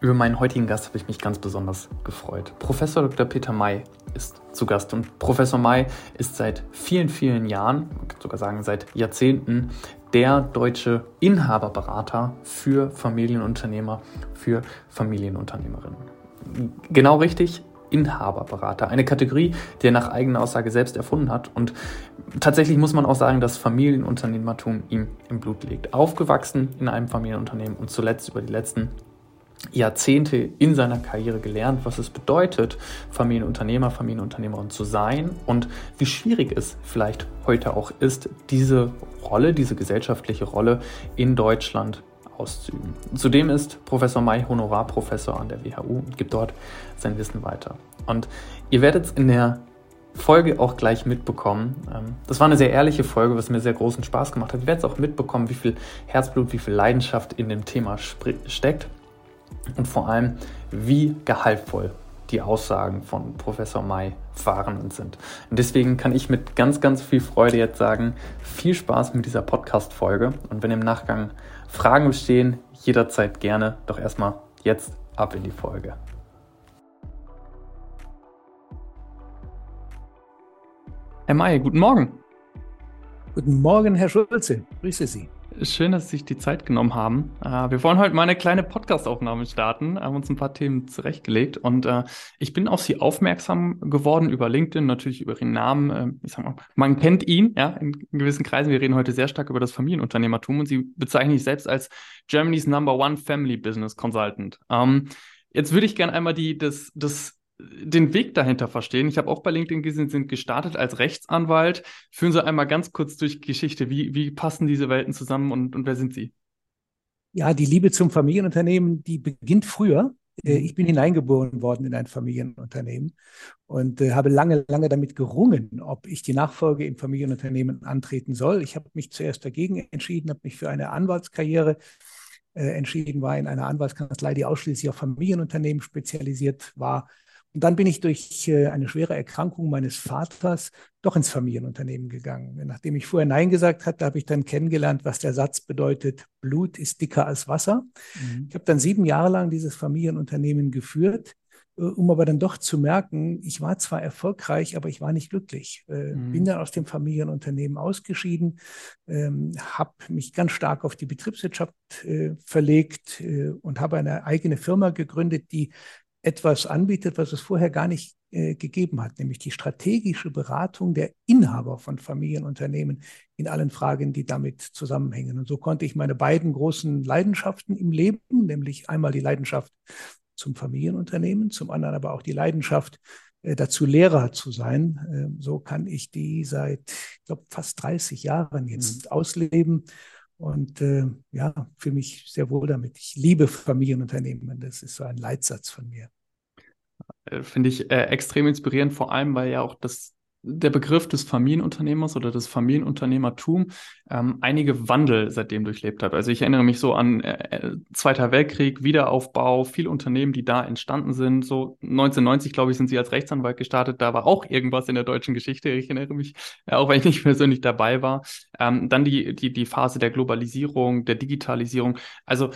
Über meinen heutigen Gast habe ich mich ganz besonders gefreut. Professor Dr. Peter May ist zu Gast und Professor May ist seit vielen, vielen Jahren, man kann sogar sagen seit Jahrzehnten, der deutsche Inhaberberater für Familienunternehmer, für Familienunternehmerinnen. Genau richtig, Inhaberberater. Eine Kategorie, die er nach eigener Aussage selbst erfunden hat. Und tatsächlich muss man auch sagen, dass Familienunternehmertum ihm im Blut liegt. Aufgewachsen in einem Familienunternehmen und zuletzt über die letzten Jahrzehnte in seiner Karriere gelernt, was es bedeutet, Familienunternehmer, Familienunternehmerin zu sein und wie schwierig es vielleicht heute auch ist, diese Rolle, diese gesellschaftliche Rolle in Deutschland auszuüben. Zudem ist Professor May Honorarprofessor an der WHU und gibt dort sein Wissen weiter. Und ihr werdet es in der Folge auch gleich mitbekommen. Ähm, das war eine sehr ehrliche Folge, was mir sehr großen Spaß gemacht hat. Ihr werdet es auch mitbekommen, wie viel Herzblut, wie viel Leidenschaft in dem Thema steckt und vor allem, wie gehaltvoll die Aussagen von Professor May waren und sind. Und deswegen kann ich mit ganz, ganz viel Freude jetzt sagen, viel Spaß mit dieser Podcast-Folge. Und wenn im Nachgang Fragen bestehen, jederzeit gerne. Doch erstmal jetzt ab in die Folge. Herr May, guten Morgen. Guten Morgen, Herr Schulze. Grüße Sie. Schön, dass Sie sich die Zeit genommen haben. Äh, wir wollen heute mal eine kleine Podcast-Aufnahme starten, haben uns ein paar Themen zurechtgelegt und äh, ich bin auf Sie aufmerksam geworden über LinkedIn, natürlich über Ihren Namen. Äh, ich sag mal, man kennt ihn, ja, in gewissen Kreisen. Wir reden heute sehr stark über das Familienunternehmertum und Sie bezeichnen sich selbst als Germany's Number One Family Business Consultant. Ähm, jetzt würde ich gerne einmal die, das, das den Weg dahinter verstehen. Ich habe auch bei LinkedIn gesehen, sind gestartet als Rechtsanwalt. Führen Sie einmal ganz kurz durch Geschichte. Wie, wie passen diese Welten zusammen und, und wer sind Sie? Ja, die Liebe zum Familienunternehmen, die beginnt früher. Äh, mhm. Ich bin hineingeboren worden in ein Familienunternehmen und äh, habe lange, lange damit gerungen, ob ich die Nachfolge im Familienunternehmen antreten soll. Ich habe mich zuerst dagegen entschieden, habe mich für eine Anwaltskarriere äh, entschieden, war in einer Anwaltskanzlei, die ausschließlich auf Familienunternehmen spezialisiert war und dann bin ich durch äh, eine schwere Erkrankung meines Vaters doch ins Familienunternehmen gegangen. Nachdem ich vorher Nein gesagt hatte, habe ich dann kennengelernt, was der Satz bedeutet, Blut ist dicker als Wasser. Mhm. Ich habe dann sieben Jahre lang dieses Familienunternehmen geführt, äh, um aber dann doch zu merken, ich war zwar erfolgreich, aber ich war nicht glücklich. Äh, mhm. Bin dann aus dem Familienunternehmen ausgeschieden, ähm, habe mich ganz stark auf die Betriebswirtschaft verlegt und habe eine eigene Firma gegründet, die etwas anbietet, was es vorher gar nicht äh, gegeben hat, nämlich die strategische Beratung der Inhaber von Familienunternehmen in allen Fragen, die damit zusammenhängen. Und so konnte ich meine beiden großen Leidenschaften im Leben, nämlich einmal die Leidenschaft zum Familienunternehmen, zum anderen aber auch die Leidenschaft äh, dazu, Lehrer zu sein. Äh, so kann ich die seit, ich glaube, fast 30 Jahren jetzt mhm. ausleben und äh, ja, fühle mich sehr wohl damit. Ich liebe Familienunternehmen. Das ist so ein Leitsatz von mir. Äh, finde ich äh, extrem inspirierend, vor allem, weil ja auch das der Begriff des Familienunternehmers oder des Familienunternehmertum ähm, einige Wandel seitdem durchlebt hat. Also ich erinnere mich so an äh, äh Zweiter Weltkrieg, Wiederaufbau, viele Unternehmen, die da entstanden sind. So 1990, glaube ich, sind sie als Rechtsanwalt gestartet. Da war auch irgendwas in der deutschen Geschichte. Ich erinnere mich, äh, auch wenn ich nicht persönlich dabei war. Ähm, dann die, die, die Phase der Globalisierung, der Digitalisierung. Also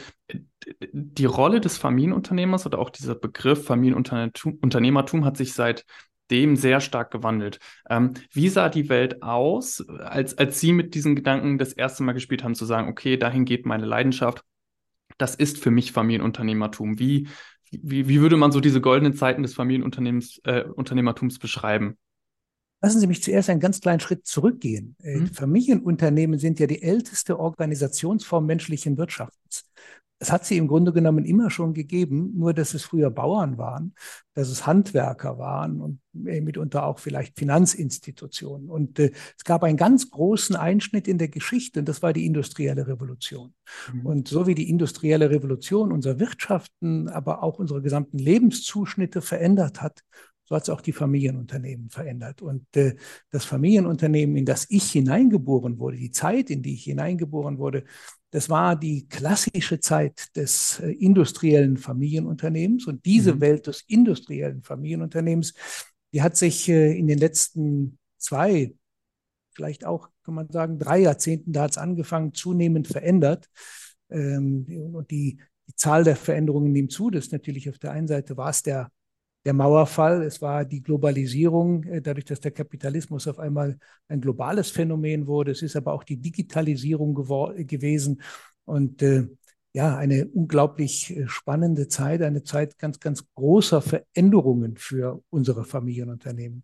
die Rolle des Familienunternehmers oder auch dieser Begriff Familienunternehmertum hat sich seit dem sehr stark gewandelt. Ähm, wie sah die Welt aus, als, als Sie mit diesen Gedanken das erste Mal gespielt haben, zu sagen, okay, dahin geht meine Leidenschaft, das ist für mich Familienunternehmertum. Wie, wie, wie würde man so diese goldenen Zeiten des Familienunternehmertums äh, beschreiben? Lassen Sie mich zuerst einen ganz kleinen Schritt zurückgehen. Äh, mhm. Familienunternehmen sind ja die älteste Organisationsform menschlichen Wirtschaftens. Es hat sie im Grunde genommen immer schon gegeben, nur dass es früher Bauern waren, dass es Handwerker waren und mitunter auch vielleicht Finanzinstitutionen. Und äh, es gab einen ganz großen Einschnitt in der Geschichte und das war die industrielle Revolution. Mhm. Und so wie die industrielle Revolution unser Wirtschaften, aber auch unsere gesamten Lebenszuschnitte verändert hat, so hat es auch die Familienunternehmen verändert. Und äh, das Familienunternehmen, in das ich hineingeboren wurde, die Zeit, in die ich hineingeboren wurde, das war die klassische Zeit des äh, industriellen Familienunternehmens. Und diese mhm. Welt des industriellen Familienunternehmens, die hat sich äh, in den letzten zwei, vielleicht auch, kann man sagen, drei Jahrzehnten, da hat es angefangen, zunehmend verändert. Ähm, und die die Zahl der Veränderungen nimmt zu. Das ist natürlich auf der einen Seite war es der, der Mauerfall, es war die Globalisierung, äh, dadurch, dass der Kapitalismus auf einmal ein globales Phänomen wurde. Es ist aber auch die Digitalisierung gewesen und äh, ja, eine unglaublich äh, spannende Zeit, eine Zeit ganz, ganz großer Veränderungen für unsere Familienunternehmen.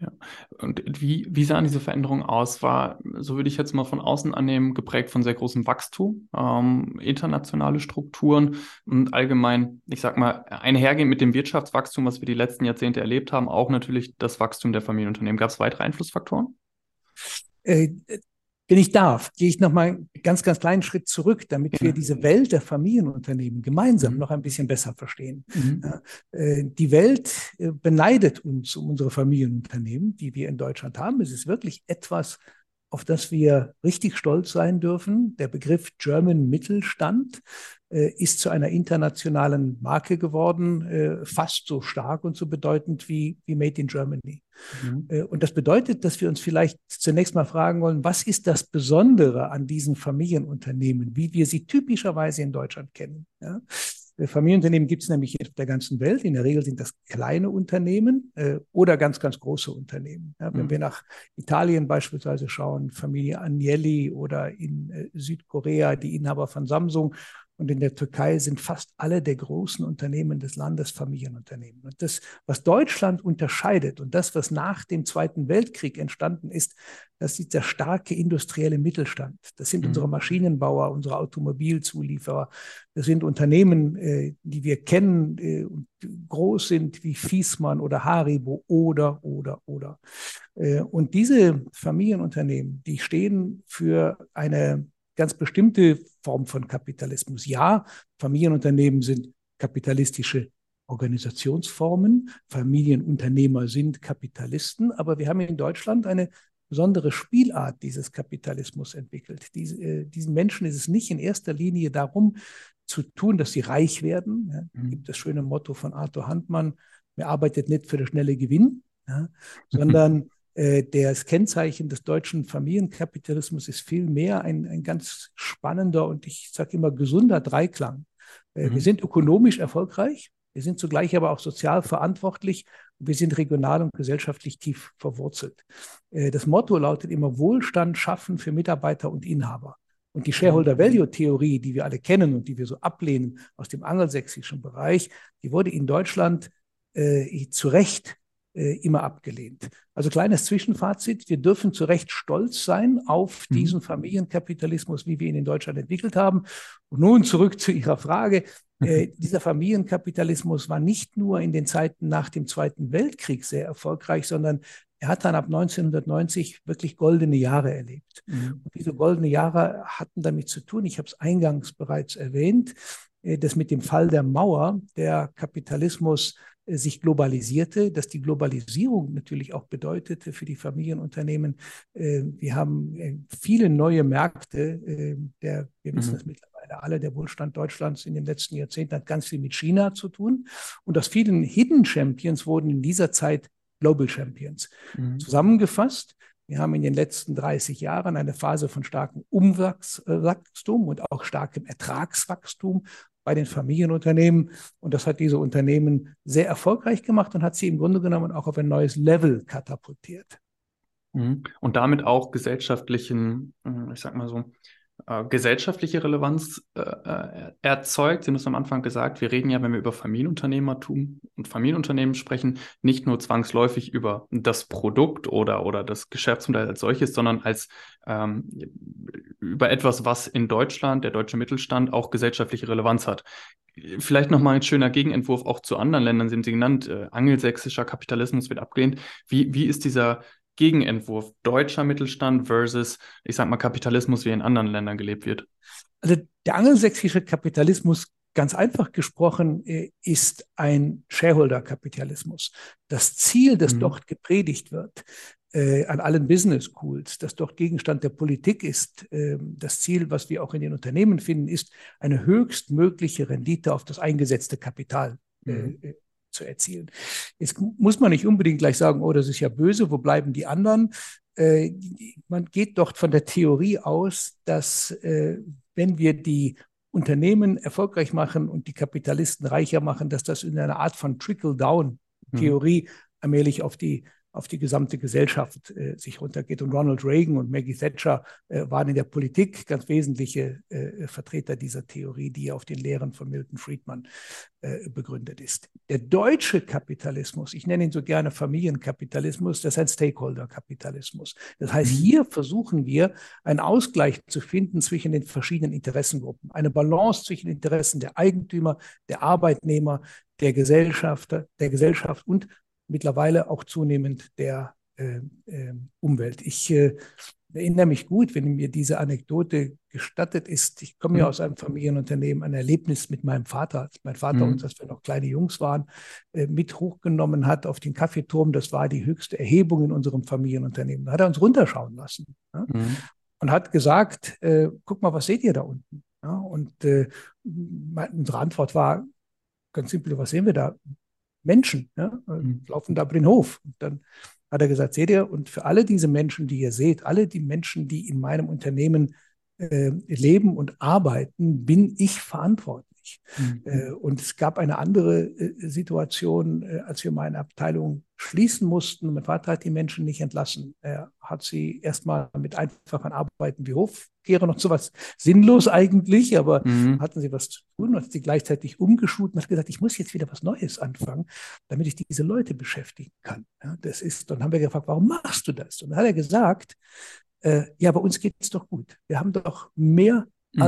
Ja. Und wie, wie sahen diese Veränderungen aus? War, so würde ich jetzt mal von außen annehmen, geprägt von sehr großem Wachstum, ähm, internationale Strukturen und allgemein, ich sag mal, einhergehend mit dem Wirtschaftswachstum, was wir die letzten Jahrzehnte erlebt haben, auch natürlich das Wachstum der Familienunternehmen. Gab es weitere Einflussfaktoren? Äh, wenn ich darf, gehe ich noch mal einen ganz, ganz kleinen Schritt zurück, damit wir diese Welt der Familienunternehmen gemeinsam mhm. noch ein bisschen besser verstehen. Mhm. Äh, die Welt äh, beneidet uns um unsere Familienunternehmen, die wir in Deutschland haben. Es ist wirklich etwas, auf das wir richtig stolz sein dürfen. Der Begriff German Mittelstand äh, ist zu einer internationalen Marke geworden, äh, fast so stark und so bedeutend wie, wie Made in Germany. Mhm. Äh, und das bedeutet, dass wir uns vielleicht zunächst mal fragen wollen, was ist das Besondere an diesen Familienunternehmen, wie wir sie typischerweise in Deutschland kennen? Ja? Familienunternehmen gibt es nämlich auf der ganzen Welt. In der Regel sind das kleine Unternehmen äh, oder ganz, ganz große Unternehmen. Ja, wenn mhm. wir nach Italien beispielsweise schauen, Familie Agnelli oder in äh, Südkorea die Inhaber von Samsung und in der Türkei sind fast alle der großen Unternehmen des Landes Familienunternehmen. Und das, was Deutschland unterscheidet und das, was nach dem Zweiten Weltkrieg entstanden ist, das ist der starke industrielle Mittelstand. Das sind mhm. unsere Maschinenbauer, unsere Automobilzulieferer. Das sind Unternehmen, äh, die wir kennen äh, und groß sind wie Fiesmann oder Haribo oder, oder, oder. Äh, und diese Familienunternehmen, die stehen für eine ganz bestimmte Form von Kapitalismus. Ja, Familienunternehmen sind kapitalistische Organisationsformen, Familienunternehmer sind Kapitalisten, aber wir haben in Deutschland eine besondere Spielart dieses Kapitalismus entwickelt. Dies, äh, diesen Menschen ist es nicht in erster Linie darum zu tun, dass sie reich werden. Ja, mhm. gibt das schöne Motto von Arthur Handmann, wer arbeitet nicht für den schnelle Gewinn, ja, sondern das Kennzeichen des deutschen Familienkapitalismus ist vielmehr ein, ein ganz spannender und ich sage immer gesunder Dreiklang. Äh, mhm. Wir sind ökonomisch erfolgreich, wir sind zugleich aber auch sozial verantwortlich und wir sind regional und gesellschaftlich tief verwurzelt. Äh, das Motto lautet immer Wohlstand schaffen für Mitarbeiter und Inhaber. Und die Shareholder-Value-Theorie, die wir alle kennen und die wir so ablehnen aus dem angelsächsischen Bereich, die wurde in Deutschland äh, zu Recht äh, immer abgelehnt. Also kleines Zwischenfazit, wir dürfen zu Recht stolz sein auf mhm. diesen Familienkapitalismus, wie wir ihn in Deutschland entwickelt haben. Und nun zurück zu Ihrer Frage. Äh, dieser Familienkapitalismus war nicht nur in den Zeiten nach dem Zweiten Weltkrieg sehr erfolgreich, sondern er hat dann ab 1990 wirklich goldene Jahre erlebt. Mhm. Und diese goldene Jahre hatten damit zu tun, ich habe es eingangs bereits erwähnt, äh, dass mit dem Fall der Mauer der Kapitalismus äh, sich globalisierte, dass die Globalisierung natürlich auch bedeutete für die Familienunternehmen. Äh, wir haben viele neue Märkte. Der, wir wissen mhm. das mittlerweile alle, der Wohlstand Deutschlands in den letzten Jahrzehnten hat ganz viel mit China zu tun. Und aus vielen Hidden Champions wurden in dieser Zeit Global Champions. Mhm. Zusammengefasst, wir haben in den letzten 30 Jahren eine Phase von starkem Umwachstum und auch starkem Ertragswachstum bei den Familienunternehmen. Und das hat diese Unternehmen sehr erfolgreich gemacht und hat sie im Grunde genommen auch auf ein neues Level katapultiert. Mhm. Und damit auch gesellschaftlichen, äh, ich sag mal so, äh, gesellschaftliche Relevanz äh, äh, erzeugt. Sie haben es am Anfang gesagt, wir reden ja, wenn wir über Familienunternehmertum und Familienunternehmen sprechen, nicht nur zwangsläufig über das Produkt oder, oder das Geschäftsmodell als solches, sondern als ähm, über etwas, was in Deutschland, der deutsche Mittelstand, auch gesellschaftliche Relevanz hat. Vielleicht nochmal ein schöner Gegenentwurf auch zu anderen Ländern, Sie haben sie genannt, äh, angelsächsischer Kapitalismus wird abgelehnt. Wie, wie ist dieser Gegenentwurf deutscher Mittelstand versus, ich sag mal, Kapitalismus, wie in anderen Ländern gelebt wird? Also der angelsächsische Kapitalismus, ganz einfach gesprochen, äh, ist ein Shareholder-Kapitalismus. Das Ziel, das mhm. dort gepredigt wird, äh, an allen Business Schools, das dort Gegenstand der Politik ist, äh, das Ziel, was wir auch in den Unternehmen finden, ist eine höchstmögliche Rendite auf das eingesetzte Kapital äh, mhm. Zu erzielen. Jetzt muss man nicht unbedingt gleich sagen, oh, das ist ja böse, wo bleiben die anderen? Äh, man geht doch von der Theorie aus, dass äh, wenn wir die Unternehmen erfolgreich machen und die Kapitalisten reicher machen, dass das in einer Art von Trickle-Down-Theorie mhm. allmählich auf die auf die gesamte Gesellschaft äh, sich runtergeht. Und Ronald Reagan und Maggie Thatcher äh, waren in der Politik ganz wesentliche äh, Vertreter dieser Theorie, die auf den Lehren von Milton Friedman äh, begründet ist. Der deutsche Kapitalismus, ich nenne ihn so gerne Familienkapitalismus, das ist ein Stakeholder-Kapitalismus. Das heißt, mhm. hier versuchen wir, einen Ausgleich zu finden zwischen den verschiedenen Interessengruppen, eine Balance zwischen den Interessen der Eigentümer, der Arbeitnehmer, der Gesellschaft, der Gesellschaft und mittlerweile auch zunehmend der äh, äh, Umwelt. Ich äh, erinnere mich gut, wenn mir diese Anekdote gestattet ist. Ich komme ja mhm. aus einem Familienunternehmen, ein Erlebnis mit meinem Vater, als mein Vater mhm. uns, als wir noch kleine Jungs waren, äh, mit hochgenommen hat auf den Kaffeeturm. Das war die höchste Erhebung in unserem Familienunternehmen. Da hat er uns runterschauen lassen ja? mhm. und hat gesagt, äh, guck mal, was seht ihr da unten? Ja? Und äh, unsere Antwort war ganz simpel, was sehen wir da? Menschen, ja, mhm. laufen da über den Hof. Und dann hat er gesagt, seht ihr, und für alle diese Menschen, die ihr seht, alle die Menschen, die in meinem Unternehmen äh, leben und arbeiten, bin ich verantwortlich. Mhm. Äh, und es gab eine andere äh, Situation, äh, als wir meine Abteilung schließen mussten. Mein Vater hat die Menschen nicht entlassen. Er hat sie erstmal mit einfachen Arbeiten wie Hofkehrer und sowas sinnlos eigentlich, aber mhm. hatten sie was zu tun und hat sie gleichzeitig umgeschult und hat gesagt, ich muss jetzt wieder was Neues anfangen, damit ich diese Leute beschäftigen kann. Ja, das ist, dann haben wir gefragt, warum machst du das? Und dann hat er gesagt, äh, ja, bei uns geht es doch gut. Wir haben doch mehr mhm.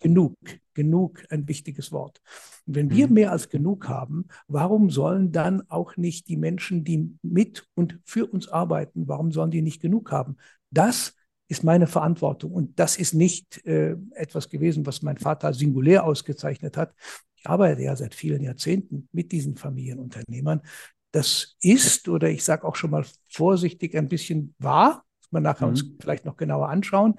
Genug. Genug ein wichtiges Wort. Und wenn wir mhm. mehr als genug haben, warum sollen dann auch nicht die Menschen, die mit und für uns arbeiten, warum sollen die nicht genug haben? Das ist meine Verantwortung. Und das ist nicht äh, etwas gewesen, was mein Vater singulär ausgezeichnet hat. Ich arbeite ja seit vielen Jahrzehnten mit diesen Familienunternehmern. Das ist, oder ich sage auch schon mal vorsichtig, ein bisschen wahr. Das man nachher mhm. uns vielleicht noch genauer anschauen.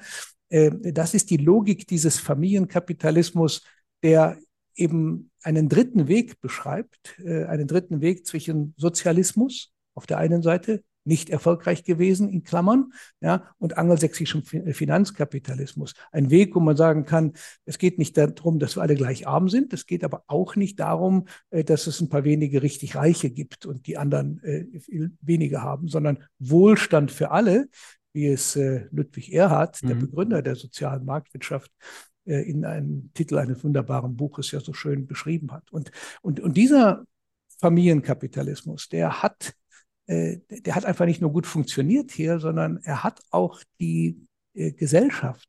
Äh, das ist die Logik dieses Familienkapitalismus, der eben einen dritten Weg beschreibt, äh, einen dritten Weg zwischen Sozialismus auf der einen Seite, nicht erfolgreich gewesen, in Klammern, ja, und angelsächsischem Finanzkapitalismus. Ein Weg, wo man sagen kann, es geht nicht darum, dass wir alle gleich arm sind, es geht aber auch nicht darum, äh, dass es ein paar wenige richtig Reiche gibt und die anderen weniger haben, sondern Wohlstand für alle, wie es äh, Ludwig Erhard, mhm. der Begründer der sozialen Marktwirtschaft, äh, in einem Titel eines wunderbaren Buches ja so schön beschrieben hat. Und, und, und dieser Familienkapitalismus, der hat, äh, der hat einfach nicht nur gut funktioniert hier, sondern er hat auch die äh, Gesellschaft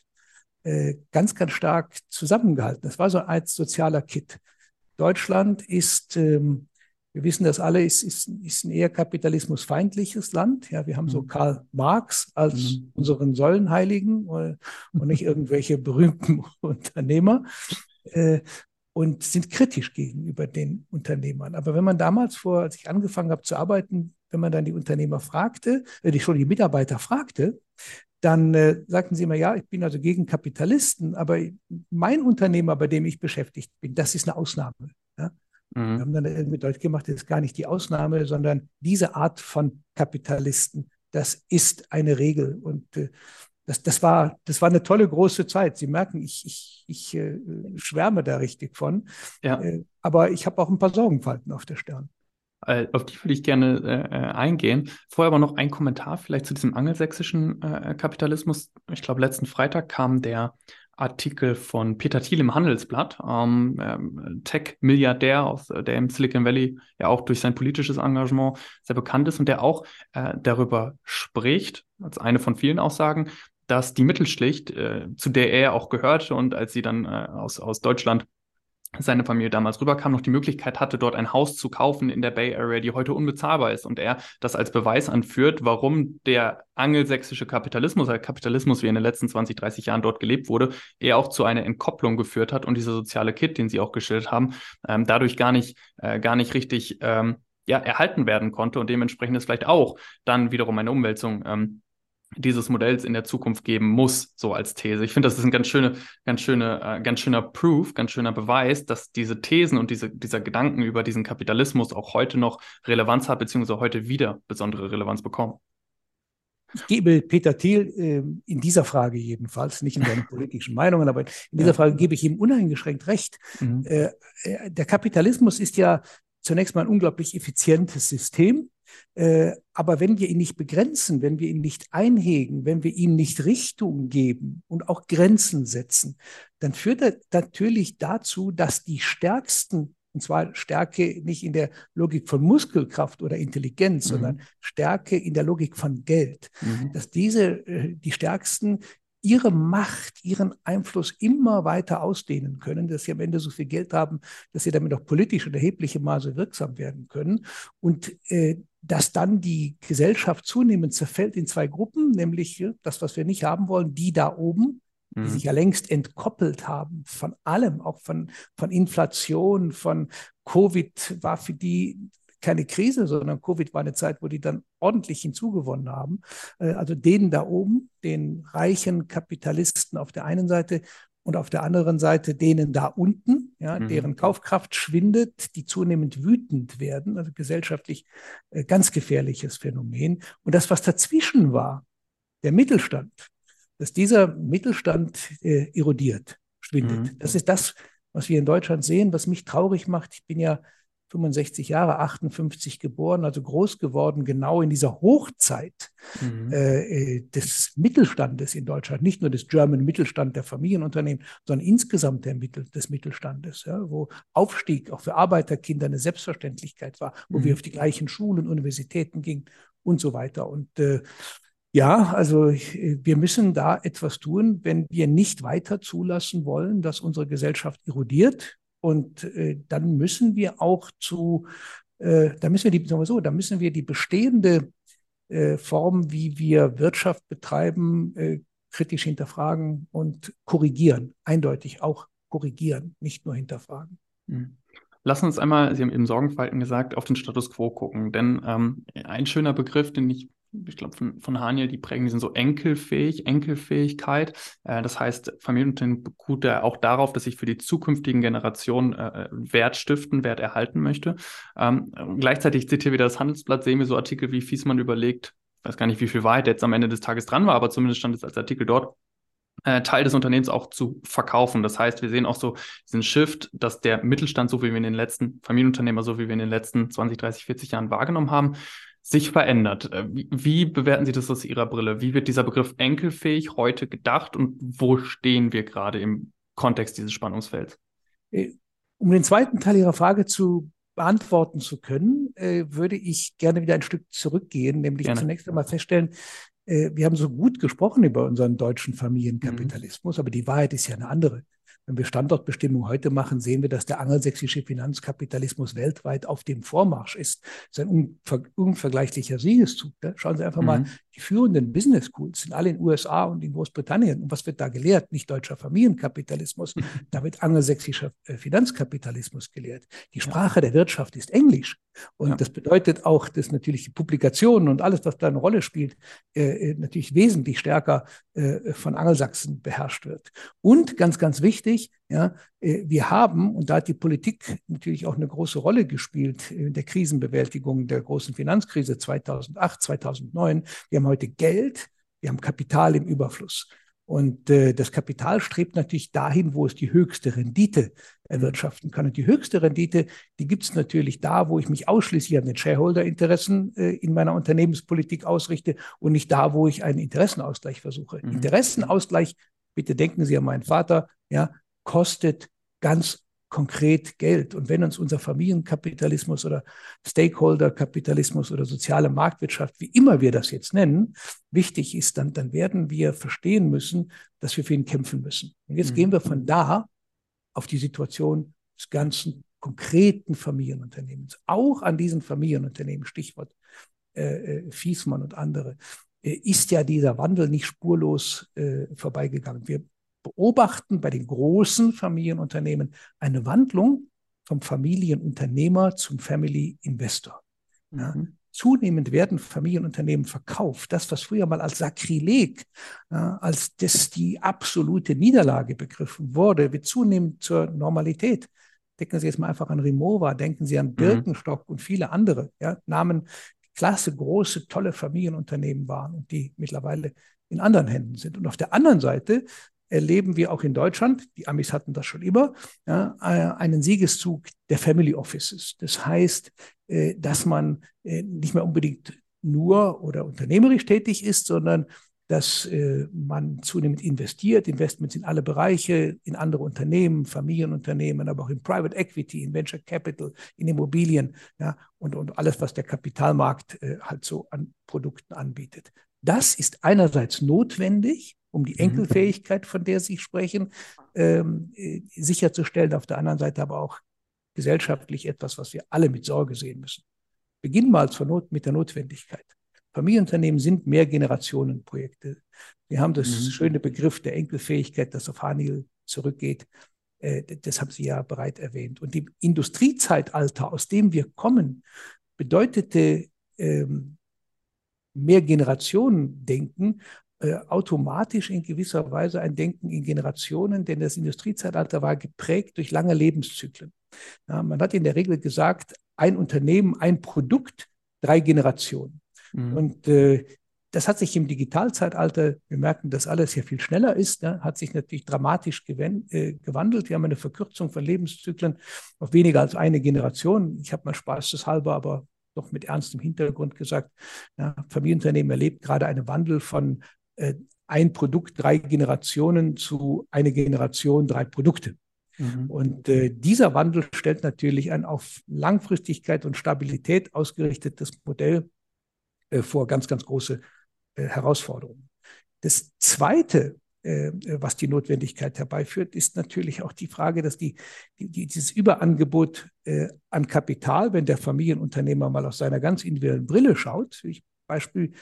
äh, ganz, ganz stark zusammengehalten. Das war so ein sozialer Kit. Deutschland ist ähm, wir wissen das alle, es ist, ist ein eher kapitalismusfeindliches Land. Ja, wir haben so mhm. Karl Marx als mhm. unseren Säulenheiligen und nicht irgendwelche berühmten Unternehmer äh, und sind kritisch gegenüber den Unternehmern. Aber wenn man damals vor, als ich angefangen habe zu arbeiten, wenn man dann die Unternehmer fragte, äh, die schon die Mitarbeiter fragte, dann äh, sagten sie immer, ja, ich bin also gegen Kapitalisten, aber mein Unternehmer, bei dem ich beschäftigt bin, das ist eine Ausnahme. Ja? Mhm. Wir haben dann irgendwie deutlich gemacht, das ist gar nicht die Ausnahme, sondern diese Art von Kapitalisten, das ist eine Regel. Und äh, das, das, war, das war eine tolle große Zeit. Sie merken, ich, ich, ich äh, schwärme da richtig von. Ja. Äh, aber ich habe auch ein paar Sorgenfalten auf der Stirn. Äh, auf die würde ich gerne äh, eingehen. Vorher aber noch ein Kommentar vielleicht zu diesem angelsächsischen äh, Kapitalismus. Ich glaube, letzten Freitag kam der Artikel von Peter Thiel im Handelsblatt, ähm, ähm, Tech-Milliardär, der im Silicon Valley ja auch durch sein politisches Engagement sehr bekannt ist und der auch äh, darüber spricht, als eine von vielen Aussagen, dass die Mittelschicht, äh, zu der er auch gehörte und als sie dann äh, aus, aus Deutschland seine Familie damals rüberkam, noch die Möglichkeit hatte, dort ein Haus zu kaufen in der Bay Area, die heute unbezahlbar ist. Und er das als Beweis anführt, warum der angelsächsische Kapitalismus, der Kapitalismus, wie in den letzten 20, 30 Jahren dort gelebt wurde, eher auch zu einer Entkopplung geführt hat und dieser soziale Kit, den Sie auch geschildert haben, ähm, dadurch gar nicht, äh, gar nicht richtig ähm, ja, erhalten werden konnte und dementsprechend ist vielleicht auch dann wiederum eine Umwälzung ähm, dieses Modells in der Zukunft geben muss, so als These. Ich finde, das ist ein ganz schöner, ganz schöner, äh, ganz schöner Proof, ganz schöner Beweis, dass diese Thesen und diese, dieser Gedanken über diesen Kapitalismus auch heute noch Relevanz hat, beziehungsweise heute wieder besondere Relevanz bekommen. Ich gebe Peter Thiel äh, in dieser Frage jedenfalls, nicht in seinen politischen Meinungen, aber in dieser ja. Frage gebe ich ihm uneingeschränkt recht. Mhm. Äh, äh, der Kapitalismus ist ja zunächst mal ein unglaublich effizientes System. Äh, aber wenn wir ihn nicht begrenzen, wenn wir ihn nicht einhegen, wenn wir ihm nicht Richtung geben und auch Grenzen setzen, dann führt er natürlich dazu, dass die Stärksten und zwar Stärke nicht in der Logik von Muskelkraft oder Intelligenz, mhm. sondern Stärke in der Logik von Geld. Mhm. Dass diese, äh, die Stärksten ihre Macht, ihren Einfluss immer weiter ausdehnen können, dass sie am Ende so viel Geld haben, dass sie damit auch politisch in erheblichem Maße wirksam werden können. Und äh, dass dann die Gesellschaft zunehmend zerfällt in zwei Gruppen, nämlich äh, das, was wir nicht haben wollen, die da oben, die mhm. sich ja längst entkoppelt haben von allem, auch von, von Inflation, von Covid war für die keine Krise, sondern Covid war eine Zeit, wo die dann ordentlich hinzugewonnen haben. Äh, also denen da oben, den reichen Kapitalisten auf der einen Seite und auf der anderen Seite denen da unten, ja, mhm. deren Kaufkraft schwindet, die zunehmend wütend werden, also gesellschaftlich äh, ganz gefährliches Phänomen. Und das, was dazwischen war, der Mittelstand, dass dieser Mittelstand äh, erodiert, schwindet. Mhm. Das ist das, was wir in Deutschland sehen, was mich traurig macht. Ich bin ja 65 Jahre, 58 geboren, also groß geworden, genau in dieser Hochzeit mhm. äh, äh, des Mittelstandes in Deutschland, nicht nur des German Mittelstand der Familienunternehmen, sondern insgesamt der Mittel, des Mittelstandes, ja, wo Aufstieg auch für Arbeiterkinder eine Selbstverständlichkeit war, wo mhm. wir auf die gleichen Schulen, Universitäten gingen und so weiter. Und äh, ja, also wir müssen da etwas tun, wenn wir nicht weiter zulassen wollen, dass unsere Gesellschaft erodiert, und äh, dann müssen wir auch zu, äh, da müssen wir die, sagen wir so, da müssen wir die bestehende äh, Form, wie wir Wirtschaft betreiben, äh, kritisch hinterfragen und korrigieren. Eindeutig auch korrigieren, nicht nur hinterfragen. Mhm. Lass uns einmal, Sie haben eben Sorgenfalten gesagt, auf den Status quo gucken. Denn ähm, ein schöner Begriff, den ich ich glaube, von, von Haniel, die prägen, die sind so enkelfähig, Enkelfähigkeit. Äh, das heißt, Familienunternehmen ja auch darauf, dass ich für die zukünftigen Generationen äh, Wert stiften, Wert erhalten möchte. Ähm, gleichzeitig zitiere wieder das Handelsblatt, sehen wir so Artikel wie Fiesmann überlegt, weiß gar nicht, wie viel Wahrheit jetzt am Ende des Tages dran war, aber zumindest stand es als Artikel dort, äh, Teil des Unternehmens auch zu verkaufen. Das heißt, wir sehen auch so diesen Shift, dass der Mittelstand, so wie wir in den letzten Familienunternehmer, so wie wir in den letzten 20, 30, 40 Jahren wahrgenommen haben, sich verändert. Äh, wie, bewerten Sie das aus Ihrer Brille? Wie wird dieser Begriff enkelfähig heute gedacht und wo stehen wir gerade im Kontext dieses Spannungsfelds? Äh, um den zweiten Teil Ihrer Frage zu beantworten zu können, äh, würde ich gerne wieder ein Stück zurückgehen, nämlich gerne. zunächst einmal feststellen, wir haben so gut gesprochen über unseren deutschen Familienkapitalismus, mhm. aber die Wahrheit ist ja eine andere. Wenn wir Standortbestimmung heute machen, sehen wir, dass der angelsächsische Finanzkapitalismus weltweit auf dem Vormarsch ist. Das ist ein unver unvergleichlicher Siegeszug. Ne? Schauen Sie einfach mhm. mal, die führenden Business Schools sind alle in den USA und in Großbritannien. Und was wird da gelehrt? Nicht deutscher Familienkapitalismus, da wird angelsächsischer äh, Finanzkapitalismus gelehrt. Die Sprache ja. der Wirtschaft ist Englisch. Und ja. das bedeutet auch, dass natürlich die Publikationen und alles, was da eine Rolle spielt, äh, äh natürlich wesentlich stärker äh, von Angelsachsen beherrscht wird. Und ganz, ganz wichtig, ja, äh, wir haben, und da hat die Politik natürlich auch eine große Rolle gespielt in der Krisenbewältigung der großen Finanzkrise 2008, 2009. Wir haben heute Geld, wir haben Kapital im Überfluss. Und äh, das Kapital strebt natürlich dahin, wo es die höchste Rendite erwirtschaften kann. Und die höchste Rendite, die gibt es natürlich da, wo ich mich ausschließlich an den Shareholder-Interessen äh, in meiner Unternehmenspolitik ausrichte und nicht da, wo ich einen Interessenausgleich versuche. Mhm. Interessenausgleich, bitte denken Sie an meinen Vater, ja, kostet ganz konkret Geld. Und wenn uns unser Familienkapitalismus oder Stakeholder-Kapitalismus oder soziale Marktwirtschaft, wie immer wir das jetzt nennen, wichtig ist, dann, dann werden wir verstehen müssen, dass wir für ihn kämpfen müssen. Und jetzt mhm. gehen wir von da auf die Situation des ganzen konkreten Familienunternehmens. Auch an diesen Familienunternehmen, Stichwort äh, äh Fiesmann und andere, äh, ist ja dieser Wandel nicht spurlos äh, vorbeigegangen. Wir beobachten bei den großen Familienunternehmen eine Wandlung vom Familienunternehmer zum Family Investor. Ja. Mhm. Zunehmend werden Familienunternehmen verkauft. Das, was früher mal als Sakrileg, ja, als das die absolute Niederlage begriffen wurde, wird zunehmend zur Normalität. Denken Sie jetzt mal einfach an Rimowa, denken Sie an mhm. Birkenstock mhm. und viele andere ja, Namen, klasse, große, tolle Familienunternehmen waren und die mittlerweile in anderen Händen sind. Und auf der anderen Seite erleben wir auch in Deutschland, die Amis hatten das schon immer, ja, äh, einen Siegeszug der Family Offices. Das heißt, äh, dass man äh, nicht mehr unbedingt nur oder unternehmerisch tätig ist, sondern dass man zunehmend investiert, Investments in alle Bereiche, in andere Unternehmen, Familienunternehmen, aber auch in Private Equity, in Venture Capital, in Immobilien, ja, und, und alles, was der Kapitalmarkt halt so an Produkten anbietet. Das ist einerseits notwendig, um die mhm. Enkelfähigkeit, von der Sie sprechen, ähm, äh, sicherzustellen, auf der anderen Seite aber auch gesellschaftlich etwas, was wir alle mit Sorge sehen müssen. Beginnen mal zur Not mit der Notwendigkeit. Familienunternehmen sind Mehrgenerationenprojekte. Wir haben das mhm. schöne Begriff der Enkelfähigkeit, das auf Haniel zurückgeht. Äh, das haben Sie ja bereit erwähnt. Und im Industriezeitalter, aus dem wir kommen, bedeutete ähm, Mehrgenerationen-Denken äh, automatisch in gewisser Weise ein Denken in Generationen, denn das Industriezeitalter war geprägt durch lange Lebenszyklen. Ja, man hat in der Regel gesagt, ein Unternehmen, ein Produkt, drei Generationen. Mhm. Und äh, das hat sich im Digitalzeitalter, wir merken, dass alles ja viel schneller ist, ne, hat sich natürlich dramatisch äh, gewandelt. Wir haben eine Verkürzung von Lebenszyklen auf weniger als eine Generation. Ich habe mal spaßeshalber, aber doch mit ernstem Hintergrund gesagt, ja, Familienunternehmen erlebt gerade einen Wandel von äh, ein Produkt, drei Generationen zu eine Generation, drei Produkte. Mhm. Und äh, dieser Wandel stellt natürlich ein auf Langfristigkeit und Stabilität ausgerichtetes Modell äh, vor ganz, ganz große äh, Herausforderungen. Das Zweite, was die Notwendigkeit herbeiführt, ist natürlich auch die Frage, dass die, die, dieses Überangebot an Kapital, wenn der Familienunternehmer mal aus seiner ganz individuellen Brille schaut, ich Beispiel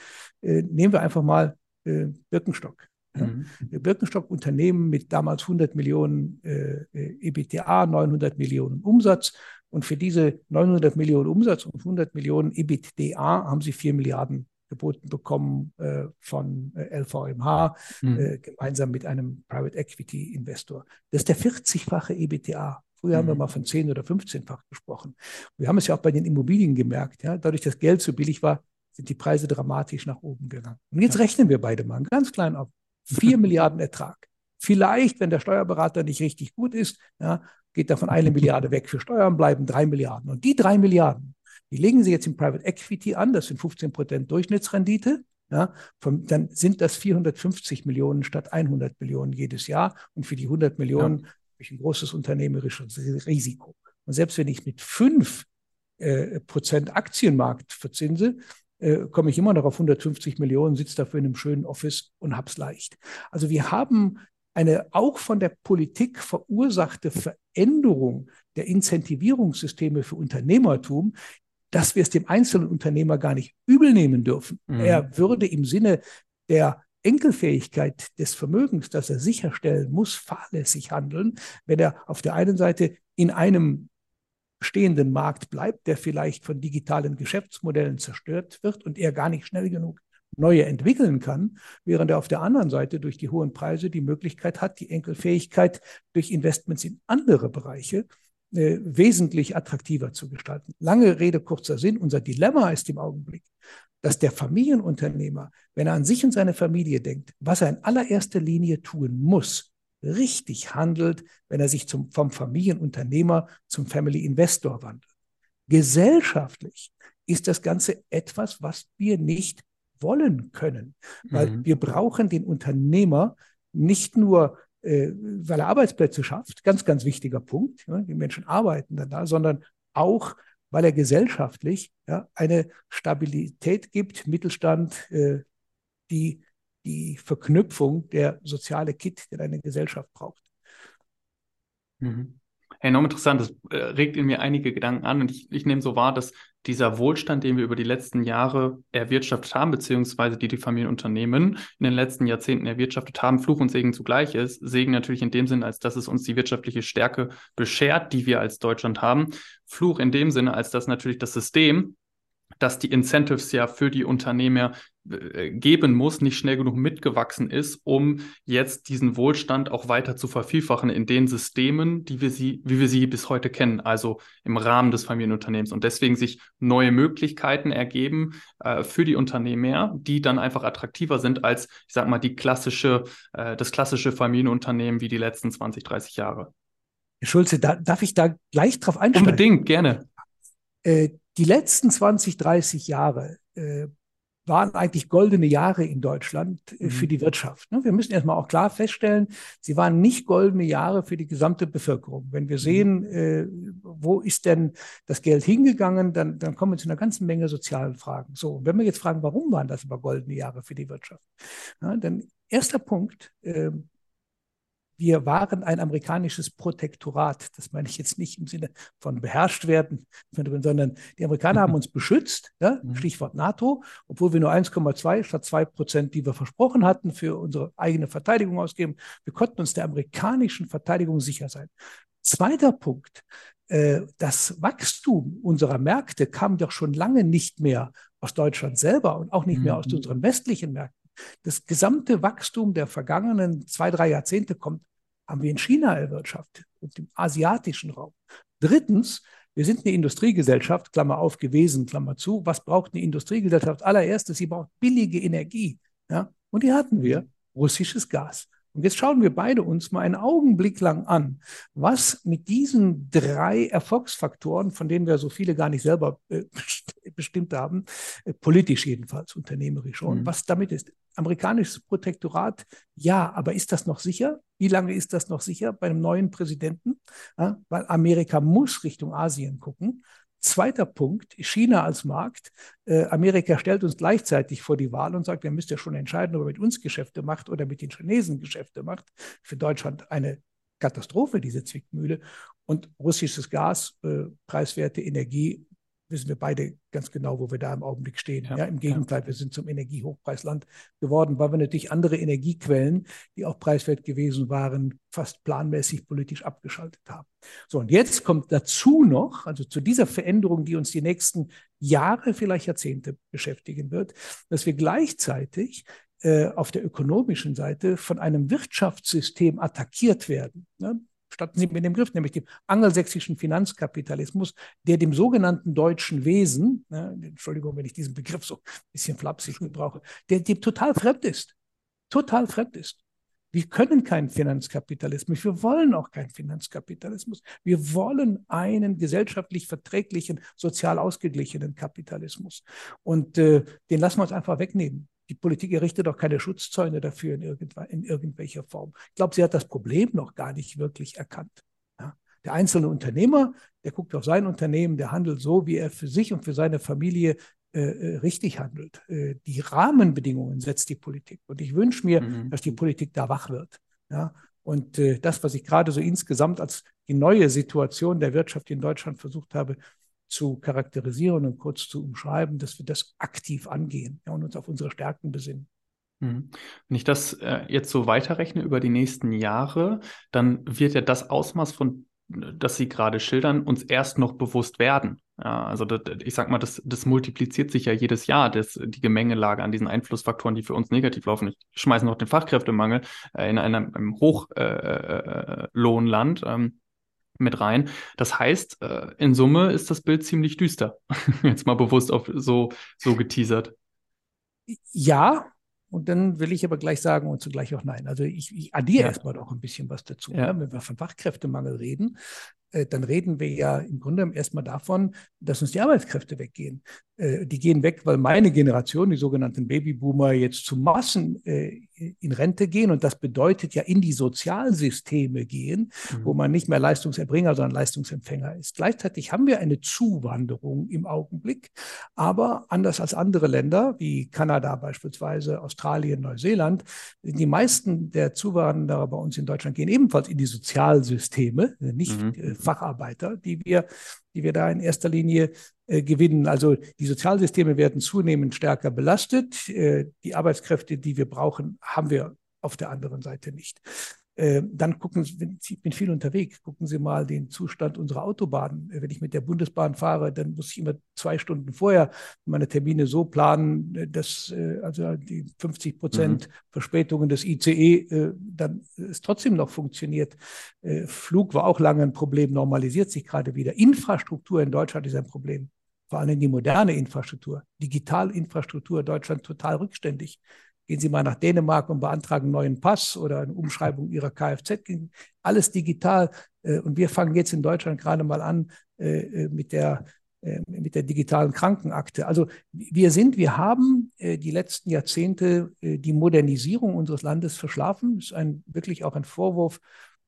nehmen wir einfach mal Birkenstock. Mhm. Birkenstock Unternehmen mit damals 100 Millionen äh, EBTA, 900 Millionen Umsatz und für diese 900 Millionen Umsatz und 100 Millionen EBITDA haben sie 4 Milliarden geboten bekommen äh, von äh, LVMH, mhm. äh, gemeinsam mit einem Private Equity Investor. Das ist der 40-fache EBITDA. Früher mhm. haben wir mhm. mal von 10 oder 15-fach gesprochen. Wir haben es ja auch bei den Immobilien gemerkt. Ja? Dadurch, dass Geld so billig war, sind die Preise dramatisch nach oben gegangen. Und jetzt ja. rechnen wir beide mal ganz klein auf. 4 Milliarden Ertrag. Vielleicht, wenn der Steuerberater nicht richtig gut ist, ja, geht davon eine Milliarde weg für Steuern, bleiben drei Milliarden. Und die drei Milliarden, die legen Sie jetzt im Private Equity an, das sind 15 Prozent Durchschnittsrendite. Ja, vom, dann sind das 450 Millionen statt 100 Millionen jedes Jahr. Und für die 100 Millionen ja. habe ich ein großes unternehmerisches Risiko. Und selbst wenn ich mit 5 äh, Prozent Aktienmarkt verzinse, äh, komme ich immer noch auf 150 Millionen, sitze dafür in einem schönen Office und hab's leicht. Also wir haben eine auch von der Politik verursachte Veränderung der Incentivierungssysteme für Unternehmertum, dass wir es dem einzelnen Unternehmer gar nicht übel nehmen dürfen. Mhm. Er würde im Sinne der Enkelfähigkeit des Vermögens, das er sicherstellen muss, fahrlässig handeln, wenn er auf der einen Seite in einem stehenden Markt bleibt, der vielleicht von digitalen Geschäftsmodellen zerstört wird und er gar nicht schnell genug neue entwickeln kann, während er auf der anderen Seite durch die hohen Preise die Möglichkeit hat, die Enkelfähigkeit durch Investments in andere Bereiche äh, wesentlich attraktiver zu gestalten. Lange Rede, kurzer Sinn. Unser Dilemma ist im Augenblick, dass der Familienunternehmer, wenn er an sich und seine Familie denkt, was er in allererster Linie tun muss, richtig handelt, wenn er sich zum, vom Familienunternehmer zum Family Investor wandelt. Gesellschaftlich ist das Ganze etwas, was wir nicht wollen können. Weil mhm. wir brauchen den Unternehmer nicht nur, äh, weil er Arbeitsplätze schafft, ganz, ganz wichtiger Punkt, ja, die Menschen arbeiten dann da, sondern auch, weil er gesellschaftlich ja, eine Stabilität gibt, Mittelstand, äh, die die Verknüpfung der soziale Kit, den eine Gesellschaft braucht. Mhm. Enorm interessant, das äh, regt in mir einige Gedanken an und ich, ich nehme so wahr, dass dieser Wohlstand, den wir über die letzten Jahre erwirtschaftet haben, beziehungsweise die die Familienunternehmen in den letzten Jahrzehnten erwirtschaftet haben, Fluch und Segen zugleich ist. Segen natürlich in dem Sinne, als dass es uns die wirtschaftliche Stärke beschert, die wir als Deutschland haben. Fluch in dem Sinne, als dass natürlich das System dass die Incentives ja für die Unternehmer äh, geben muss, nicht schnell genug mitgewachsen ist, um jetzt diesen Wohlstand auch weiter zu vervielfachen in den Systemen, die wir sie, wie wir sie bis heute kennen, also im Rahmen des Familienunternehmens. Und deswegen sich neue Möglichkeiten ergeben äh, für die Unternehmer, die dann einfach attraktiver sind als, ich sag mal, die klassische, äh, das klassische Familienunternehmen wie die letzten 20, 30 Jahre. Herr Schulze, da, darf ich da gleich drauf einsteigen? Unbedingt, gerne. Äh, die letzten 20, 30 Jahre äh, waren eigentlich goldene Jahre in Deutschland äh, mhm. für die Wirtschaft. Ne? Wir müssen erstmal auch klar feststellen, sie waren nicht goldene Jahre für die gesamte Bevölkerung. Wenn wir mhm. sehen, äh, wo ist denn das Geld hingegangen, dann, dann kommen wir zu einer ganzen Menge sozialen Fragen. So, und wenn wir jetzt fragen, warum waren das aber goldene Jahre für die Wirtschaft? Ja, dann erster Punkt, äh, wir waren ein amerikanisches Protektorat. Das meine ich jetzt nicht im Sinne von beherrscht werden, sondern die Amerikaner haben uns beschützt, ja? Mhm. Stichwort NATO, obwohl wir nur 1,2 statt 2 Prozent, die wir versprochen hatten, für unsere eigene Verteidigung ausgeben. Wir konnten uns der amerikanischen Verteidigung sicher sein. Zweiter Punkt. Äh, das Wachstum unserer Märkte kam doch schon lange nicht mehr aus Deutschland selber und auch nicht mehr aus mhm. unseren westlichen Märkten. Das gesamte Wachstum der vergangenen zwei, drei Jahrzehnte kommt, haben wir in China erwirtschaftet und im asiatischen Raum. Drittens, wir sind eine Industriegesellschaft, Klammer auf, gewesen, Klammer zu. Was braucht eine Industriegesellschaft? Allererstes, sie braucht billige Energie. Ja? Und die hatten wir, russisches Gas. Und jetzt schauen wir beide uns mal einen Augenblick lang an, was mit diesen drei Erfolgsfaktoren, von denen wir so viele gar nicht selber äh, bestimmt haben, äh, politisch jedenfalls, unternehmerisch schon, mhm. was damit ist. Amerikanisches Protektorat, ja, aber ist das noch sicher? Wie lange ist das noch sicher bei einem neuen Präsidenten? Ja, weil Amerika muss Richtung Asien gucken. Zweiter Punkt, China als Markt. Äh, Amerika stellt uns gleichzeitig vor die Wahl und sagt, ihr müsst ja schon entscheiden, ob ihr mit uns Geschäfte macht oder mit den Chinesen Geschäfte macht. Für Deutschland eine Katastrophe, diese Zwickmühle. Und russisches Gas, äh, preiswerte Energie wissen wir beide ganz genau, wo wir da im Augenblick stehen. Ja, ja Im Gegenteil, ja. wir sind zum Energiehochpreisland geworden, weil wir natürlich andere Energiequellen, die auch preiswert gewesen waren, fast planmäßig politisch abgeschaltet haben. So, und jetzt kommt dazu noch, also zu dieser Veränderung, die uns die nächsten Jahre, vielleicht Jahrzehnte beschäftigen wird, dass wir gleichzeitig äh, auf der ökonomischen Seite von einem Wirtschaftssystem attackiert werden. Ne? Statten Sie mir den Begriff, nämlich dem angelsächsischen Finanzkapitalismus, der dem sogenannten deutschen Wesen, ne, Entschuldigung, wenn ich diesen Begriff so ein bisschen flapsig gebrauche, der dem total fremd ist. Total fremd ist. Wir können keinen Finanzkapitalismus. Wir wollen auch keinen Finanzkapitalismus. Wir wollen einen gesellschaftlich verträglichen, sozial ausgeglichenen Kapitalismus. Und äh, den lassen wir uns einfach wegnehmen. Die Politik errichtet doch keine Schutzzäune dafür in, in irgendwelcher Form. Ich glaube, sie hat das Problem noch gar nicht wirklich erkannt. Ja. Der einzelne Unternehmer, der guckt auf sein Unternehmen, der handelt so, wie er für sich und für seine Familie äh, äh richtig handelt. Äh, die Rahmenbedingungen setzt die Politik. Und ich wünsche mir, mhm. dass die Politik da wach wird. Ja. Und äh, das, was ich gerade so insgesamt als die neue Situation der Wirtschaft in Deutschland versucht habe zu charakterisieren und kurz zu umschreiben, dass wir das aktiv angehen ja, und uns auf unsere Stärken besinnen. Mhm. Wenn ich das äh, jetzt so weiterrechne über die nächsten Jahre, dann wird ja das Ausmaß von, das Sie gerade schildern, uns erst noch bewusst werden. Ja, also das, ich sag mal, das, das multipliziert sich ja jedes Jahr, das, die Gemengelage an diesen Einflussfaktoren, die für uns negativ laufen. Ich schmeiße noch den Fachkräftemangel äh, in einem, einem Hochlohnland. Äh, äh, ähm, mit rein. Das heißt, äh, in Summe ist das Bild ziemlich düster. Jetzt mal bewusst auf so, so geteasert. Ja, und dann will ich aber gleich sagen und zugleich auch nein. Also ich, ich addiere ja. erstmal noch ein bisschen was dazu. Ja. Ne? Wenn wir von Fachkräftemangel reden, äh, dann reden wir ja im Grunde erstmal davon, dass uns die Arbeitskräfte weggehen. Äh, die gehen weg, weil meine Generation, die sogenannten Babyboomer, jetzt zu Massen äh, in Rente gehen. Und das bedeutet ja in die Sozialsysteme gehen, mhm. wo man nicht mehr Leistungserbringer, sondern Leistungsempfänger ist. Gleichzeitig haben wir eine Zuwanderung im Augenblick. Aber anders als andere Länder, wie Kanada beispielsweise, Australien, Neuseeland, die meisten der Zuwanderer bei uns in Deutschland gehen ebenfalls in die Sozialsysteme, nicht mhm. Facharbeiter, die wir, die wir da in erster Linie äh, gewinnen. Also die Sozialsysteme werden zunehmend stärker belastet. Äh, die Arbeitskräfte, die wir brauchen, haben wir auf der anderen Seite nicht. Äh, dann gucken Sie, ich bin viel unterwegs, gucken Sie mal den Zustand unserer Autobahnen. Wenn ich mit der Bundesbahn fahre, dann muss ich immer zwei Stunden vorher meine Termine so planen, äh, dass äh, also die 50 Prozent mhm. Verspätungen des ICE dann es trotzdem noch funktioniert. Flug war auch lange ein Problem, normalisiert sich gerade wieder. Infrastruktur in Deutschland ist ein Problem vor allem die moderne Infrastruktur, Digitalinfrastruktur Deutschland total rückständig. Gehen Sie mal nach Dänemark und beantragen einen neuen Pass oder eine Umschreibung Ihrer Kfz. Alles digital. Äh, und wir fangen jetzt in Deutschland gerade mal an äh, äh, mit der mit der digitalen Krankenakte. Also wir sind, wir haben die letzten Jahrzehnte die Modernisierung unseres Landes verschlafen. Das ist ein, wirklich auch ein Vorwurf,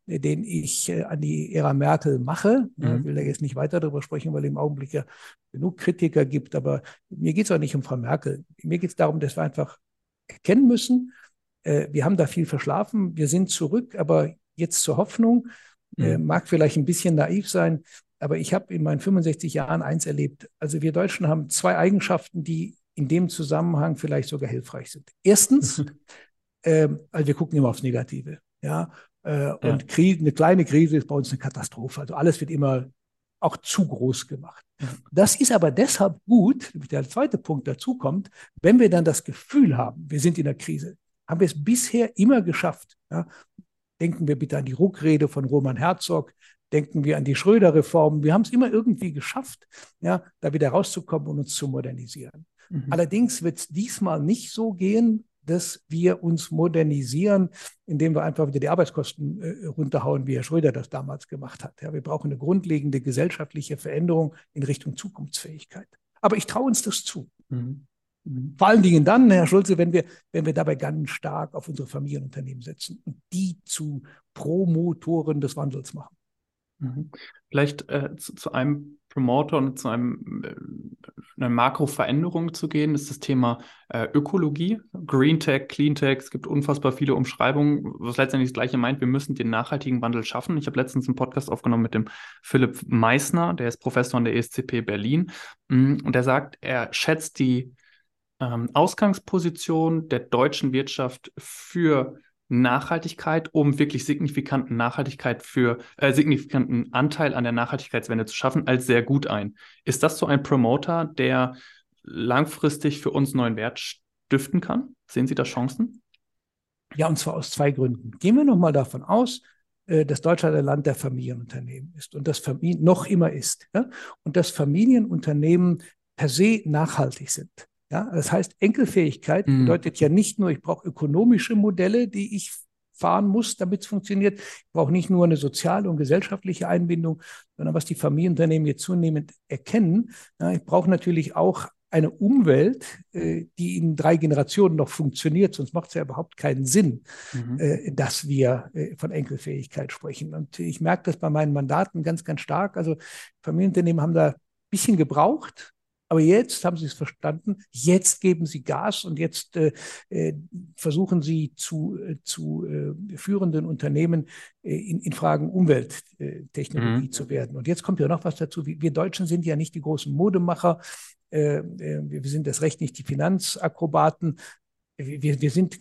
den ich an die Ära Merkel mache. Mhm. Ich will da jetzt nicht weiter darüber sprechen, weil es im Augenblick ja genug Kritiker gibt. Aber mir geht es auch nicht um Frau Merkel. Mir geht es darum, dass wir einfach erkennen müssen. Äh, wir haben da viel verschlafen. Wir sind zurück, aber jetzt zur Hoffnung. Äh, mhm. mag vielleicht ein bisschen naiv sein, aber ich habe in meinen 65 Jahren eins erlebt. Also wir Deutschen haben zwei Eigenschaften, die in dem Zusammenhang vielleicht sogar hilfreich sind. Erstens, äh, also wir gucken immer aufs Negative. Ja, äh, und ja. Krise, eine kleine Krise ist bei uns eine Katastrophe. Also alles wird immer auch zu groß gemacht. Das ist aber deshalb gut, der zweite Punkt dazu kommt, wenn wir dann das Gefühl haben, wir sind in der Krise, haben wir es bisher immer geschafft. Ja? Denken wir bitte an die Ruckrede von Roman Herzog, denken wir an die Schröder-Reformen. Wir haben es immer irgendwie geschafft, ja, da wieder rauszukommen und uns zu modernisieren. Mhm. Allerdings wird es diesmal nicht so gehen, dass wir uns modernisieren, indem wir einfach wieder die Arbeitskosten äh, runterhauen, wie Herr Schröder das damals gemacht hat. Ja, wir brauchen eine grundlegende gesellschaftliche Veränderung in Richtung Zukunftsfähigkeit. Aber ich traue uns das zu. Mhm. mhm. Vor allen Dingen dann, Herr Schulze, wenn wir, wenn wir dabei ganz stark auf unsere Familienunternehmen setzen und die zu Promotoren des Wandels machen. Mhm. Vielleicht äh, zu, zu, einem Promoter und zu einem, äh, einer Makroveränderung zu gehen, ist das Thema äh, Ökologie, Green Tech, Clean Tech. Es gibt unfassbar viele Umschreibungen, was letztendlich das Gleiche meint. Wir müssen den nachhaltigen Wandel schaffen. Ich habe letztens einen Podcast aufgenommen mit dem Philipp Meissner, der ist Professor an der ESCP Berlin. Mm, und der sagt, er schätzt die ähm, Ausgangsposition der deutschen Wirtschaft für Nachhaltigkeit, um wirklich signifikanten Nachhaltigkeit für äh, signifikanten Anteil an der Nachhaltigkeitswende zu schaffen, als sehr gut ein. Ist das so ein Promoter, der langfristig für uns neuen Wert stiften kann? Sehen Sie da Chancen? Ja, und zwar aus zwei Gründen. Gehen wir nochmal davon aus, äh, dass Deutschland ein Land der Familienunternehmen ist und das Familien noch immer ist. Ja? Und dass Familienunternehmen per se nachhaltig sind. Ja, das heißt, Enkelfähigkeit mhm. bedeutet ja nicht nur, ich brauche ökonomische Modelle, die ich fahren muss, damit es funktioniert. Ich brauche nicht nur eine soziale und gesellschaftliche Einbindung, sondern was die Familienunternehmen jetzt zunehmend erkennen, ja, ich brauche natürlich auch eine Umwelt, äh, die in drei Generationen noch funktioniert, sonst macht es ja überhaupt keinen Sinn, mhm. äh, dass wir äh, von Enkelfähigkeit sprechen. Und ich merke das bei meinen Mandaten ganz, ganz stark. Also Familienunternehmen haben da ein bisschen gebraucht, aber jetzt haben sie es verstanden, jetzt geben sie Gas und jetzt äh, äh versuchen sie zu, äh, zu äh, führenden Unternehmen äh, in, in Fragen Umwelttechnologie mhm. zu werden. Und jetzt kommt ja noch was dazu. Wir Deutschen sind ja nicht die großen Modemacher. Äh, wir sind das Recht nicht die Finanzakrobaten. Wir, wir sind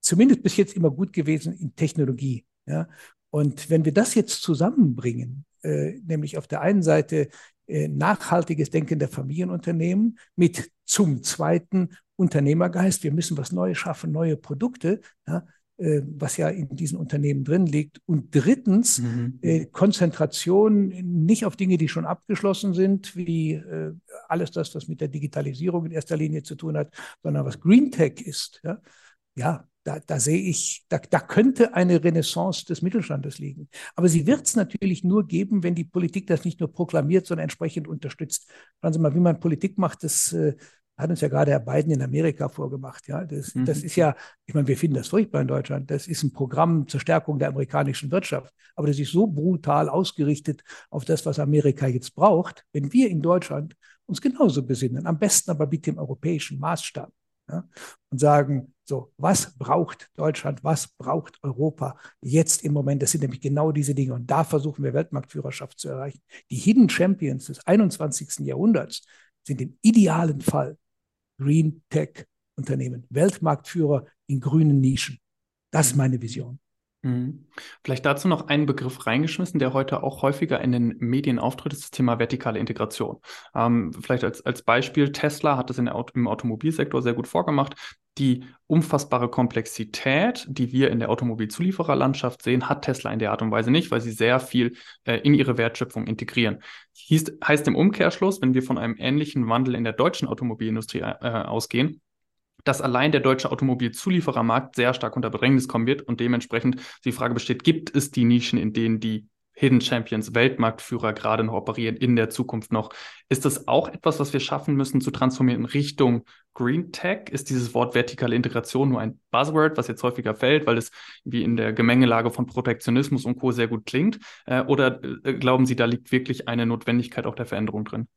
zumindest bis jetzt immer gut gewesen in Technologie. Ja? Und wenn wir das jetzt zusammenbringen, äh, nämlich auf der einen Seite nachhaltiges Denken der Familienunternehmen mit zum zweiten Unternehmergeist. Wir müssen was Neues schaffen, neue Produkte, ja, äh, was ja in diesen Unternehmen drin liegt. Und drittens mhm. äh, Konzentration nicht auf Dinge, die schon abgeschlossen sind, wie äh, alles das, was mit der Digitalisierung in erster Linie zu tun hat, sondern was Green Tech ist. Ja, ja da, da sehe ich, da, da könnte eine Renaissance des Mittelstandes liegen. Aber sie wird es natürlich nur geben, wenn die Politik das nicht nur proklamiert, sondern entsprechend unterstützt. Schauen Sie mal, wie man Politik macht, das äh, hat uns ja gerade Herr Biden in Amerika vorgemacht. Ja, das, mhm. das ist ja, ich meine, wir finden das furchtbar in Deutschland. Das ist ein Programm zur Stärkung der amerikanischen Wirtschaft. Aber das ist so brutal ausgerichtet auf das, was Amerika jetzt braucht. Wenn wir in Deutschland uns genauso besinnen, am besten aber mit dem europäischen Maßstab, ja, und sagen, so, was braucht Deutschland, was braucht Europa jetzt im Moment? Das sind nämlich genau diese Dinge. Und da versuchen wir Weltmarktführerschaft zu erreichen. Die Hidden Champions des 21. Jahrhunderts sind im idealen Fall Green Tech Unternehmen, Weltmarktführer in grünen Nischen. Das ist meine Vision. Mhm. Vielleicht dazu noch einen Begriff reingeschmissen, der heute auch häufiger in den Medien auftritt, ist das Thema vertikale Integration. Ähm, vielleicht als, als Beispiel, Tesla hat das in im Automobilsektor sehr gut vorgemacht. Die unfassbare Komplexität, die wir in der Automobilzuliefererlandschaft sehen, hat Tesla in der Art und Weise nicht, weil sie sehr viel äh, in ihre Wertschöpfung integrieren. Hieß, heißt im Umkehrschluss, wenn wir von einem ähnlichen Wandel in der deutschen Automobilindustrie äh, ausgehen, dass allein der deutsche Automobilzulieferermarkt sehr stark unter Bedrängnis kommen wird und dementsprechend die Frage besteht, gibt es die Nischen, in denen die Hidden Champions, Weltmarktführer gerade noch operieren, in der Zukunft noch. Ist das auch etwas, was wir schaffen müssen zu transformieren in Richtung Green Tech? Ist dieses Wort vertikale Integration nur ein Buzzword, was jetzt häufiger fällt, weil es wie in der Gemengelage von Protektionismus und Co. sehr gut klingt? Äh, oder äh, glauben Sie, da liegt wirklich eine Notwendigkeit auch der Veränderung drin?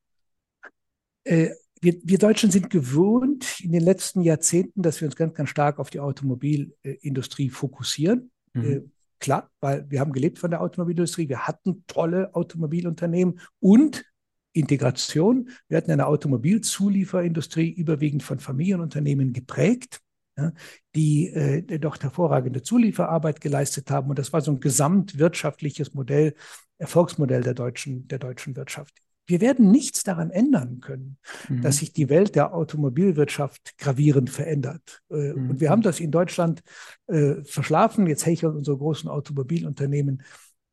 Äh, wir, wir Deutschen sind gewohnt in den letzten Jahrzehnten, dass wir uns ganz, ganz stark auf die Automobilindustrie fokussieren. Mhm. Klar, weil wir haben gelebt von der Automobilindustrie, wir hatten tolle Automobilunternehmen und Integration. Wir hatten eine Automobilzulieferindustrie überwiegend von Familienunternehmen geprägt, ja, die äh, doch hervorragende Zulieferarbeit geleistet haben. Und das war so ein gesamtwirtschaftliches Modell, Erfolgsmodell der deutschen, der deutschen Wirtschaft. Wir werden nichts daran ändern können, mhm. dass sich die Welt der Automobilwirtschaft gravierend verändert. Mhm. Und wir haben das in Deutschland äh, verschlafen. Jetzt hecheln unsere großen Automobilunternehmen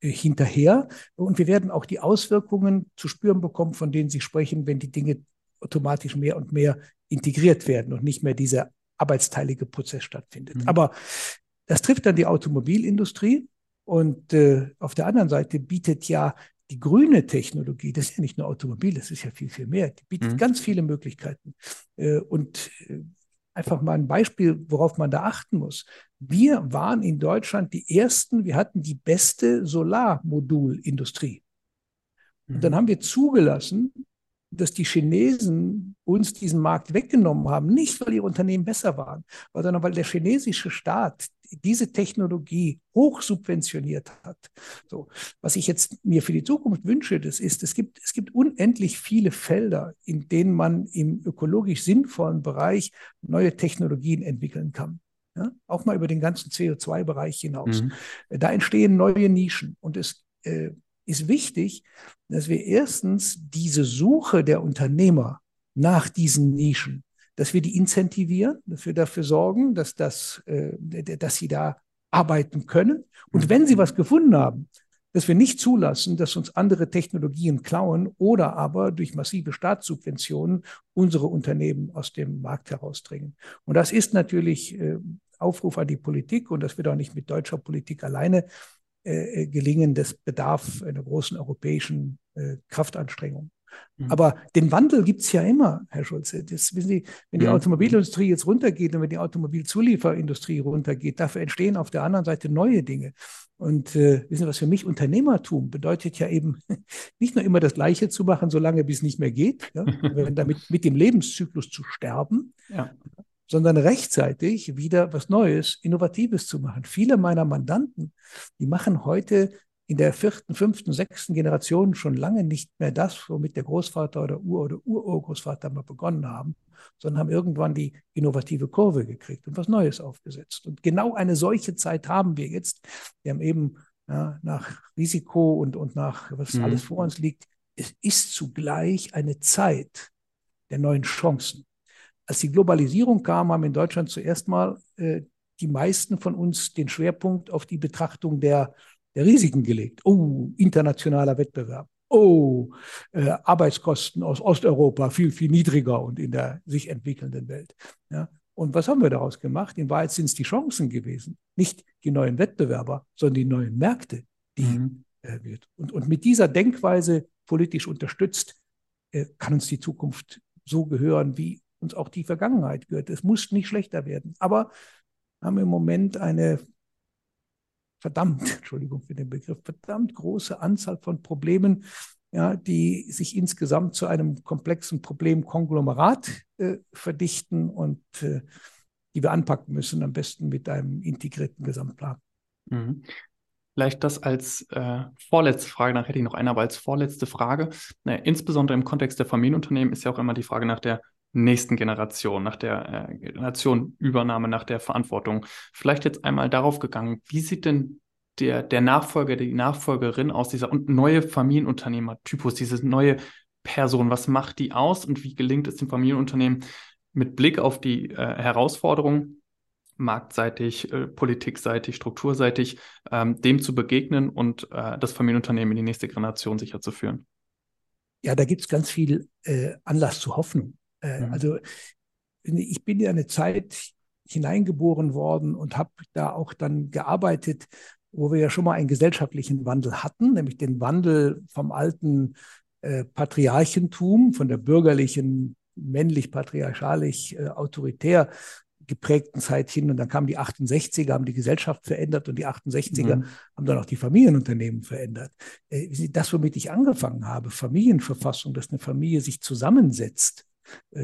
äh, hinterher. Und wir werden auch die Auswirkungen zu spüren bekommen, von denen Sie sprechen, wenn die Dinge automatisch mehr und mehr integriert werden und nicht mehr dieser arbeitsteilige Prozess stattfindet. Mhm. Aber das trifft dann die Automobilindustrie. Und äh, auf der anderen Seite bietet ja die grüne Technologie, das ist ja nicht nur Automobil, das ist ja viel, viel mehr. Die bietet mhm. ganz viele Möglichkeiten. Äh, und äh, einfach mal ein Beispiel, worauf man da achten muss. Wir waren in Deutschland die ersten, wir hatten die beste Solarmodulindustrie. Und dann mhm. haben wir zugelassen, dass die Chinesen uns diesen Markt weggenommen haben, nicht weil ihre Unternehmen besser waren, sondern weil der chinesische Staat diese Technologie hoch subventioniert hat. So, was ich jetzt mir für die Zukunft wünsche, das ist, es gibt, es gibt unendlich viele Felder, in denen man im ökologisch sinnvollen Bereich neue Technologien entwickeln kann. Ja, auch mal über den ganzen CO2-Bereich hinaus. Mhm. Da entstehen neue Nischen und es äh, ist wichtig, dass wir erstens diese Suche der Unternehmer nach diesen Nischen, dass wir die incentivieren, dass wir dafür sorgen, dass, das, äh, dass sie da arbeiten können. Und wenn sie was gefunden haben, dass wir nicht zulassen, dass uns andere Technologien klauen oder aber durch massive Staatssubventionen unsere Unternehmen aus dem Markt herausdringen. Und das ist natürlich äh, Aufruf an die Politik und das wird auch nicht mit deutscher Politik alleine äh, äh, gelingen. Das bedarf einer großen europäischen äh, Kraftanstrengung. Mhm. Aber den Wandel gibt es ja immer, Herr Schulze. Das, wissen Sie, wenn die mhm. Automobilindustrie jetzt runtergeht und wenn die Automobilzulieferindustrie runtergeht, dafür entstehen auf der anderen Seite neue Dinge. Und äh, wissen Sie, was für mich Unternehmertum bedeutet ja eben nicht nur immer das Gleiche zu machen, solange bis es nicht mehr geht, ja, damit mit dem Lebenszyklus zu sterben, ja sondern rechtzeitig wieder was Neues, Innovatives zu machen. Viele meiner Mandanten, die machen heute in der vierten, fünften, sechsten Generation schon lange nicht mehr das, womit der Großvater oder Ur- oder Urgroßvater mal begonnen haben, sondern haben irgendwann die innovative Kurve gekriegt und was Neues aufgesetzt. Und genau eine solche Zeit haben wir jetzt. Wir haben eben ja, nach Risiko und, und nach was mhm. alles vor uns liegt, es ist zugleich eine Zeit der neuen Chancen als die Globalisierung kam, haben in Deutschland zuerst mal äh, die meisten von uns den Schwerpunkt auf die Betrachtung der, der Risiken gelegt. Oh, internationaler Wettbewerb. Oh, äh, Arbeitskosten aus Osteuropa viel, viel niedriger und in der sich entwickelnden Welt. Ja. Und was haben wir daraus gemacht? In Wahrheit sind es die Chancen gewesen, nicht die neuen Wettbewerber, sondern die neuen Märkte, die mhm. äh, wird. Und, und mit dieser Denkweise politisch unterstützt, äh, kann uns die Zukunft so gehören, wie uns auch die Vergangenheit gehört. Es muss nicht schlechter werden. Aber haben im Moment eine verdammt, Entschuldigung für den Begriff, verdammt große Anzahl von Problemen, ja, die sich insgesamt zu einem komplexen Problemkonglomerat äh, verdichten und äh, die wir anpacken müssen, am besten mit einem integrierten Gesamtplan. Mhm. Vielleicht das als äh, vorletzte Frage, dann hätte ich noch eine, aber als vorletzte Frage. Äh, insbesondere im Kontext der Familienunternehmen ist ja auch immer die Frage nach der nächsten Generation, nach der äh, Generationenübernahme, nach der Verantwortung. Vielleicht jetzt einmal darauf gegangen, wie sieht denn der, der Nachfolger, die Nachfolgerin aus dieser neue Familienunternehmertypus, diese neue Person, was macht die aus und wie gelingt es dem Familienunternehmen mit Blick auf die äh, Herausforderungen, marktseitig, äh, politikseitig, strukturseitig, ähm, dem zu begegnen und äh, das Familienunternehmen in die nächste Generation sicher zu führen? Ja, da gibt es ganz viel äh, Anlass zur Hoffnung. Äh, mhm. Also ich bin ja eine Zeit hineingeboren worden und habe da auch dann gearbeitet, wo wir ja schon mal einen gesellschaftlichen Wandel hatten, nämlich den Wandel vom alten äh, Patriarchentum, von der bürgerlichen, männlich-patriarchalisch, äh, autoritär geprägten Zeit hin. Und dann kamen die 68er, haben die Gesellschaft verändert und die 68er mhm. haben dann auch die Familienunternehmen verändert. Äh, das, womit ich angefangen habe, Familienverfassung, dass eine Familie sich zusammensetzt,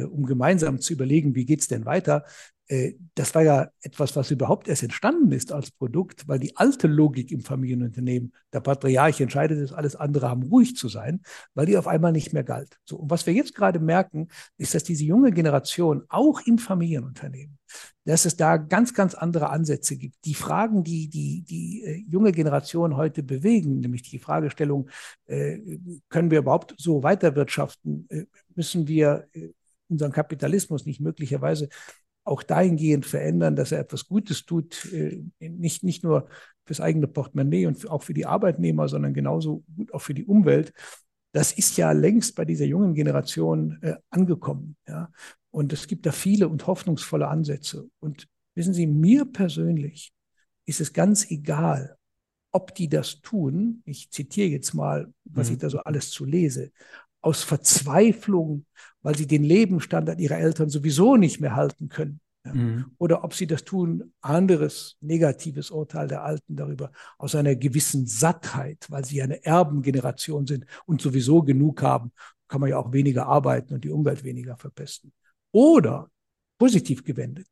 um gemeinsam zu überlegen, wie geht's denn weiter, äh, das war ja etwas, was überhaupt erst entstanden ist als Produkt, weil die alte Logik im Familienunternehmen, der Patriarch entscheidet es, alles andere haben ruhig zu sein, weil die auf einmal nicht mehr galt. So, und was wir jetzt gerade merken, ist, dass diese junge Generation auch im Familienunternehmen, dass es da ganz, ganz andere Ansätze gibt. Die Fragen, die die, die äh, junge Generation heute bewegen, nämlich die Fragestellung, äh, können wir überhaupt so weiterwirtschaften? Äh, müssen wir äh, unseren Kapitalismus nicht möglicherweise auch dahingehend verändern, dass er etwas Gutes tut, äh, nicht, nicht nur fürs eigene Portemonnaie und auch für die Arbeitnehmer, sondern genauso gut auch für die Umwelt. Das ist ja längst bei dieser jungen Generation äh, angekommen. Ja? Und es gibt da viele und hoffnungsvolle Ansätze. Und wissen Sie, mir persönlich ist es ganz egal, ob die das tun. Ich zitiere jetzt mal, was mhm. ich da so alles zu lese aus Verzweiflung, weil sie den Lebensstandard ihrer Eltern sowieso nicht mehr halten können. Ja. Mhm. Oder ob sie das tun, anderes negatives Urteil der Alten darüber, aus einer gewissen Sattheit, weil sie eine Erbengeneration sind und sowieso genug haben, kann man ja auch weniger arbeiten und die Umwelt weniger verpesten. Oder positiv gewendet,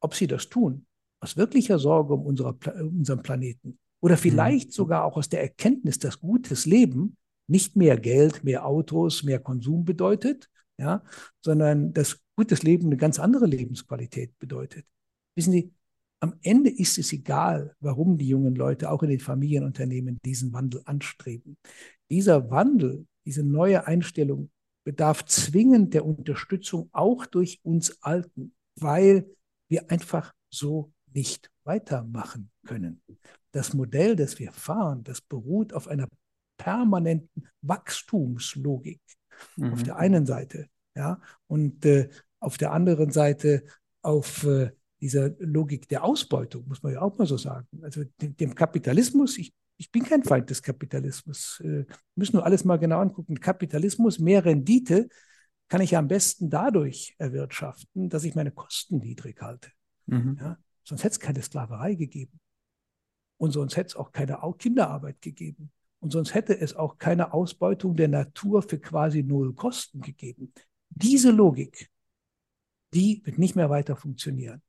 ob sie das tun, aus wirklicher Sorge um unsere, unseren Planeten oder mhm. vielleicht mhm. sogar auch aus der Erkenntnis, dass gutes Leben nicht mehr Geld, mehr Autos, mehr Konsum bedeutet, ja, sondern dass gutes Leben eine ganz andere Lebensqualität bedeutet. Wissen Sie, am Ende ist es egal, warum die jungen Leute auch in den Familienunternehmen diesen Wandel anstreben. Dieser Wandel, diese neue Einstellung bedarf zwingend der Unterstützung auch durch uns Alten, weil wir einfach so nicht weitermachen können. Das Modell, das wir fahren, das beruht auf einer permanenten Wachstumslogik mhm. auf der einen Seite, ja, und äh, auf der anderen Seite auf äh, dieser Logik der Ausbeutung, muss man ja auch mal so sagen. Also dem, dem Kapitalismus, ich, ich bin kein Feind des Kapitalismus, äh, müssen nur alles mal genau angucken. Kapitalismus, mehr Rendite kann ich ja am besten dadurch erwirtschaften, dass ich meine Kosten niedrig halte. Mhm. Ja? Sonst hätte es keine Sklaverei gegeben. Und sonst hätte es auch keine Kinderarbeit gegeben. Und sonst hätte es auch keine Ausbeutung der Natur für quasi null Kosten gegeben. Diese Logik, die wird nicht mehr weiter funktionieren.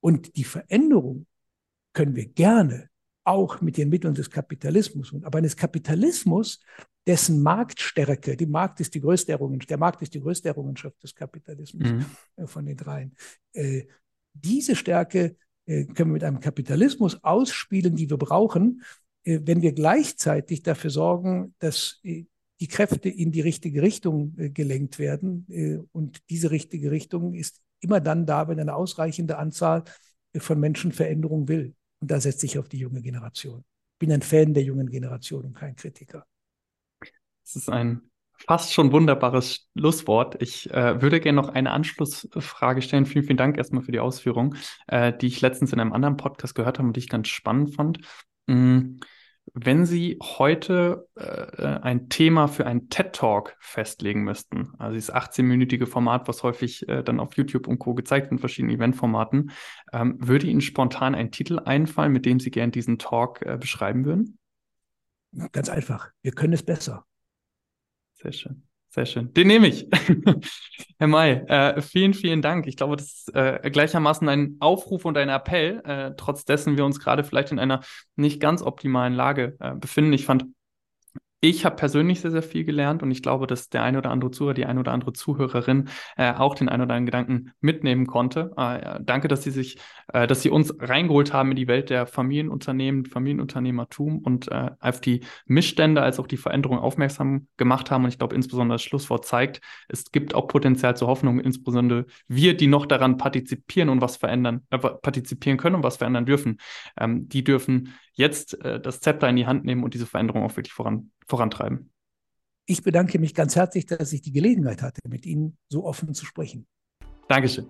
Und die Veränderung können wir gerne auch mit den Mitteln des Kapitalismus, aber eines Kapitalismus, dessen Marktstärke, die Markt ist die größte Errungenschaft, der Markt ist die größte Errungenschaft des Kapitalismus mhm. Äh, von den dreien. Äh, diese Stärke äh, können wir mit einem Kapitalismus ausspielen, die wir brauchen, wenn wir gleichzeitig dafür sorgen, dass äh, die Kräfte in die richtige Richtung äh, gelenkt werden. Und diese richtige Richtung ist immer dann da, wenn eine ausreichende Anzahl von Menschen Veränderung will. Und da setze ich auf die junge Generation. Ich bin ein Fan der jungen Generation und kein Kritiker. Das ist ein fast schon wunderbares Schlusswort. Ich äh, würde gerne noch eine Anschlussfrage stellen. Vielen, vielen Dank erstmal für die Ausführung, äh, die ich letztens in einem anderen Podcast gehört habe und die ich ganz spannend fand. Mm, wenn Sie heute äh, ein Thema für einen TED Talk festlegen müssten, also dieses 18-minütige Format, was häufig äh, dann auf YouTube und Co. gezeigt wird in verschiedenen Eventformaten, ähm, würde Ihnen spontan ein Titel einfallen, mit dem Sie gern diesen Talk äh, beschreiben würden? Ganz einfach. Wir können es besser. Sehr schön. Sehr schön. Den nehme ich. Herr May, äh, vielen, vielen Dank. Ich glaube, das ist äh, gleichermaßen ein Aufruf und ein Appell, äh, trotz dessen wir uns gerade vielleicht in einer nicht ganz optimalen Lage äh, befinden. Ich fand Ich habe persönlich sehr, sehr viel gelernt und ich glaube, dass der eine oder andere Zuhörer, die eine oder andere Zuhörerin äh, auch den ein oder anderen Gedanken mitnehmen konnte. Äh, danke, dass Sie sich, äh, dass Sie uns reingeholt haben in die Welt der Familienunternehmen, Familienunternehmertum und äh, auf die Missstände als auch die Veränderung aufmerksam gemacht haben. Und ich glaube, insbesondere das Schlusswort zeigt, es gibt auch Potenzial zur Hoffnung, insbesondere wir, die noch daran partizipieren und was verändern, äh, partizipieren können und was verändern dürfen. Ähm, die dürfen jetzt äh, das Zepter in die Hand nehmen und diese Veränderung auch wirklich voran, vorantreiben. Ich bedanke mich ganz herzlich, dass ich die Gelegenheit hatte, mit Ihnen so offen zu sprechen. Dankeschön.